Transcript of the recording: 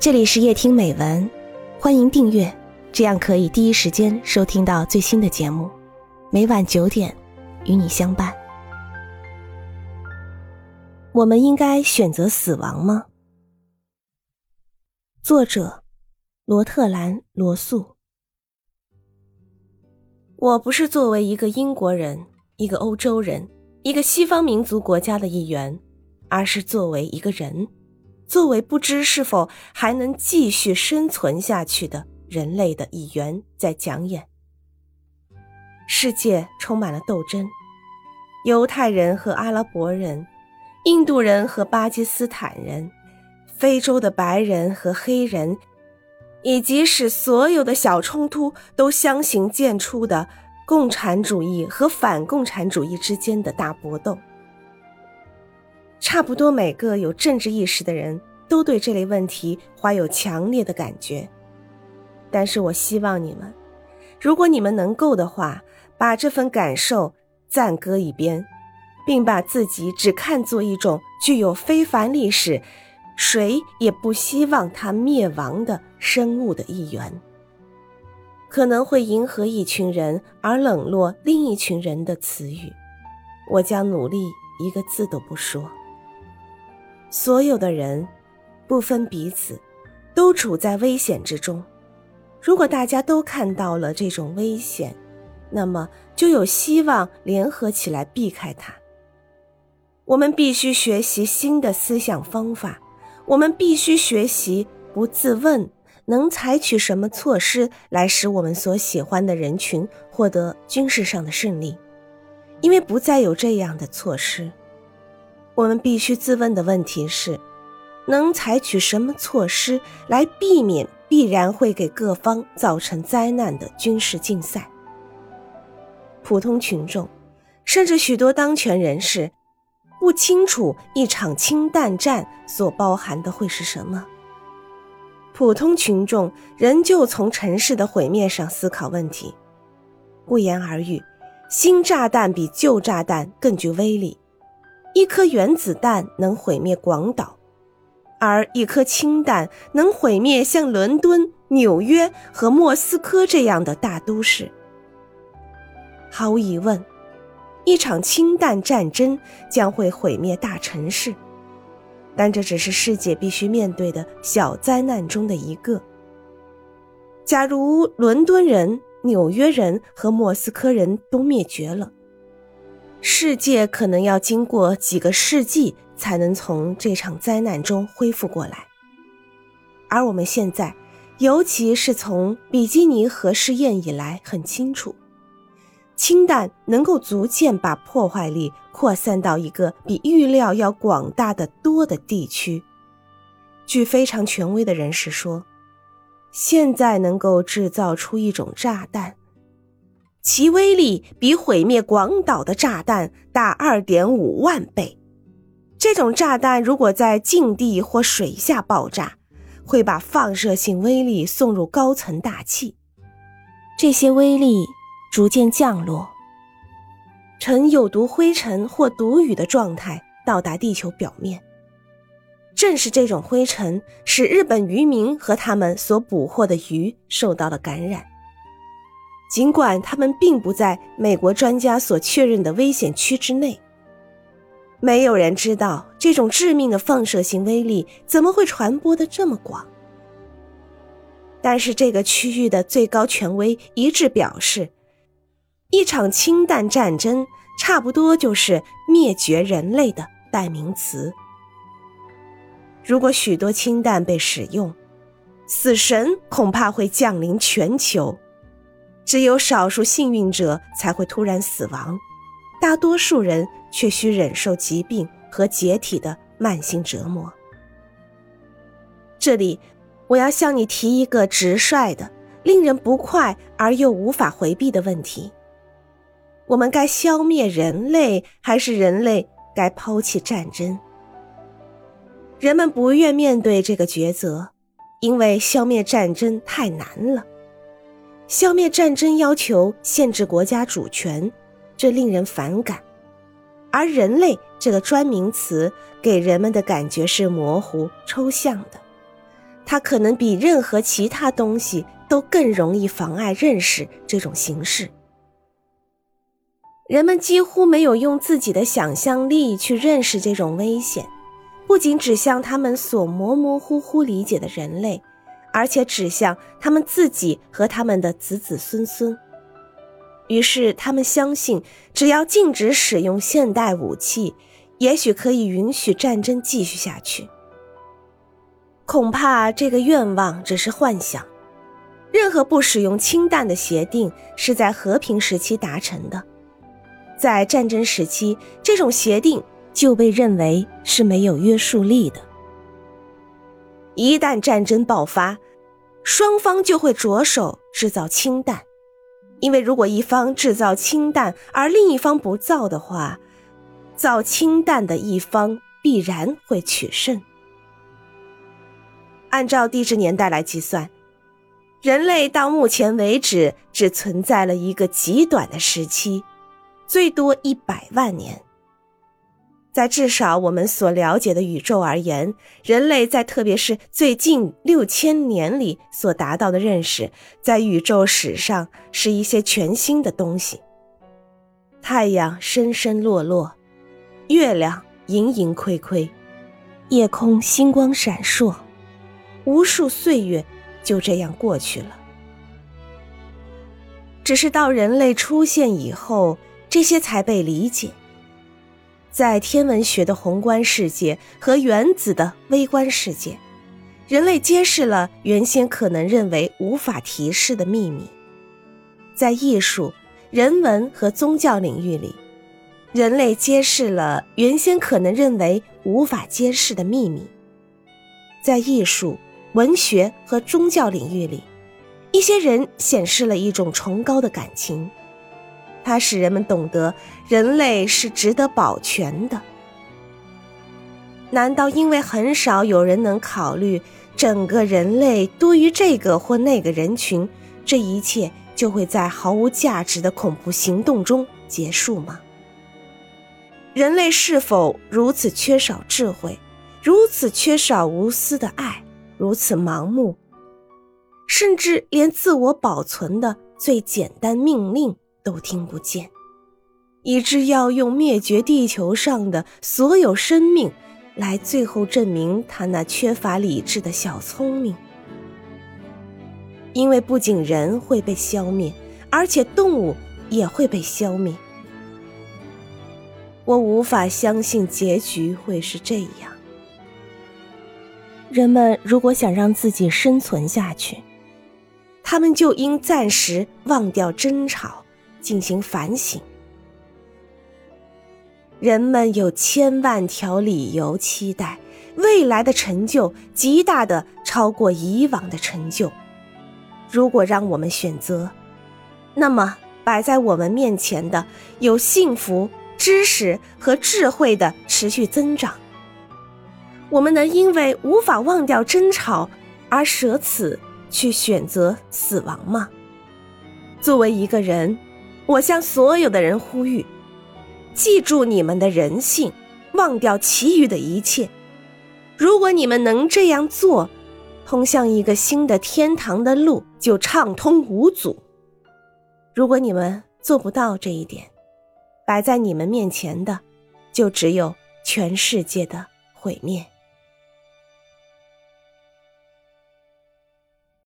这里是夜听美文，欢迎订阅，这样可以第一时间收听到最新的节目。每晚九点，与你相伴。我们应该选择死亡吗？作者：罗特兰·罗素。我不是作为一个英国人、一个欧洲人、一个西方民族国家的一员，而是作为一个人。作为不知是否还能继续生存下去的人类的一员，在讲演。世界充满了斗争，犹太人和阿拉伯人，印度人和巴基斯坦人，非洲的白人和黑人，以及使所有的小冲突都相形见绌的共产主义和反共产主义之间的大搏斗。差不多每个有政治意识的人都对这类问题怀有强烈的感觉，但是我希望你们，如果你们能够的话，把这份感受暂搁一边，并把自己只看作一种具有非凡历史、谁也不希望它灭亡的生物的一员，可能会迎合一群人而冷落另一群人的词语，我将努力一个字都不说。所有的人，不分彼此，都处在危险之中。如果大家都看到了这种危险，那么就有希望联合起来避开它。我们必须学习新的思想方法，我们必须学习不自问能采取什么措施来使我们所喜欢的人群获得军事上的胜利，因为不再有这样的措施。我们必须自问的问题是：能采取什么措施来避免必然会给各方造成灾难的军事竞赛？普通群众，甚至许多当权人士，不清楚一场氢弹战所包含的会是什么。普通群众仍旧从城市的毁灭上思考问题。不言而喻，新炸弹比旧炸弹更具威力。一颗原子弹能毁灭广岛，而一颗氢弹能毁灭像伦敦、纽约和莫斯科这样的大都市。毫无疑问，一场氢弹战争将会毁灭大城市，但这只是世界必须面对的小灾难中的一个。假如伦敦人、纽约人和莫斯科人都灭绝了。世界可能要经过几个世纪才能从这场灾难中恢复过来，而我们现在，尤其是从比基尼核试验以来，很清楚，氢弹能够逐渐把破坏力扩散到一个比预料要广大的多的地区。据非常权威的人士说，现在能够制造出一种炸弹。其威力比毁灭广岛的炸弹大二点五万倍。这种炸弹如果在近地或水下爆炸，会把放射性威力送入高层大气。这些威力逐渐降落，呈有毒灰尘或毒雨的状态到达地球表面。正是这种灰尘使日本渔民和他们所捕获的鱼受到了感染。尽管他们并不在美国专家所确认的危险区之内，没有人知道这种致命的放射性威力怎么会传播的这么广。但是这个区域的最高权威一致表示，一场氢弹战争差不多就是灭绝人类的代名词。如果许多氢弹被使用，死神恐怕会降临全球。只有少数幸运者才会突然死亡，大多数人却需忍受疾病和解体的慢性折磨。这里，我要向你提一个直率的、令人不快而又无法回避的问题：我们该消灭人类，还是人类该抛弃战争？人们不愿面对这个抉择，因为消灭战争太难了。消灭战争要求限制国家主权，这令人反感。而“人类”这个专名词给人们的感觉是模糊抽象的，它可能比任何其他东西都更容易妨碍认识这种形式。人们几乎没有用自己的想象力去认识这种危险，不仅指向他们所模模糊糊理解的人类，而且指向他们自己和他们的子子孙孙。于是，他们相信，只要禁止使用现代武器，也许可以允许战争继续下去。恐怕这个愿望只是幻想。任何不使用氢弹的协定是在和平时期达成的，在战争时期，这种协定就被认为是没有约束力的。一旦战争爆发，双方就会着手制造氢弹。因为如果一方制造氢弹，而另一方不造的话，造氢弹的一方必然会取胜。按照地质年代来计算，人类到目前为止只存在了一个极短的时期，最多一百万年。在至少我们所了解的宇宙而言，人类在特别是最近六千年里所达到的认识，在宇宙史上是一些全新的东西。太阳深深落落，月亮盈盈亏亏，夜空星光闪烁，无数岁月就这样过去了。只是到人类出现以后，这些才被理解。在天文学的宏观世界和原子的微观世界，人类揭示了原先可能认为无法提示的秘密。在艺术、人文和宗教领域里，人类揭示了原先可能认为无法揭示的秘密。在艺术、文学和宗教领域里，一些人显示了一种崇高的感情。它使人们懂得人类是值得保全的。难道因为很少有人能考虑整个人类多于这个或那个人群，这一切就会在毫无价值的恐怖行动中结束吗？人类是否如此缺少智慧，如此缺少无私的爱，如此盲目，甚至连自我保存的最简单命令？都听不见，以致要用灭绝地球上的所有生命，来最后证明他那缺乏理智的小聪明。因为不仅人会被消灭，而且动物也会被消灭。我无法相信结局会是这样。人们如果想让自己生存下去，他们就应暂时忘掉争吵。进行反省。人们有千万条理由期待未来的成就，极大的超过以往的成就。如果让我们选择，那么摆在我们面前的有幸福、知识和智慧的持续增长。我们能因为无法忘掉争吵而舍此去选择死亡吗？作为一个人。我向所有的人呼吁：记住你们的人性，忘掉其余的一切。如果你们能这样做，通向一个新的天堂的路就畅通无阻。如果你们做不到这一点，摆在你们面前的就只有全世界的毁灭。